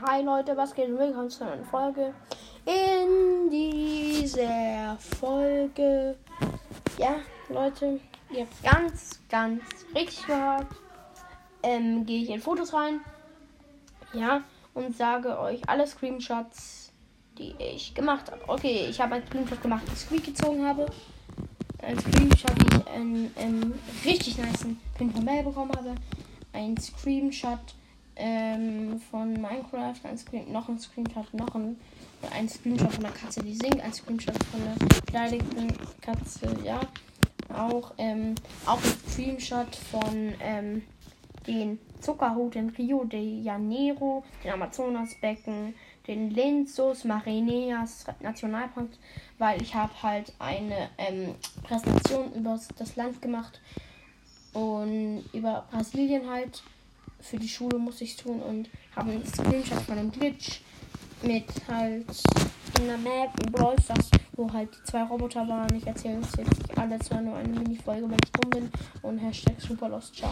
Hi Leute, was geht? Willkommen zu einer Folge. In dieser Folge, ja Leute, ihr habt ganz, ganz richtig gehört, ähm, gehe ich in Fotos rein, ja, und sage euch alle Screenshots, die ich gemacht habe. Okay, ich habe einen Screenshot gemacht, den ich gezogen habe. Ein Screenshot, wie ich einen, einen richtig nice Pin von Mail bekommen habe. Ein Screenshot ähm, von Minecraft, ein Screen, noch ein Screenshot, noch ein, ein Screenshot von der Katze, die singt, ein Screenshot von der beleidigten Katze, ja. Auch, ähm, auch ein Screenshot von ähm, den Zuckerhut in Rio de Janeiro, den Amazonasbecken, den Linzos Marineas Nationalpark, weil ich habe halt eine ähm, Präsentation über das Land gemacht und über Brasilien halt für die Schule musste ich tun und habe einen Screenshot von einem Glitch mit halt in der Map in Brawl Stars, wo halt die zwei Roboter waren. Ich erzähle es jetzt nicht alles, war nur eine Mini-Folge, wenn ich dumm bin und Hashtag Superlost. Ciao.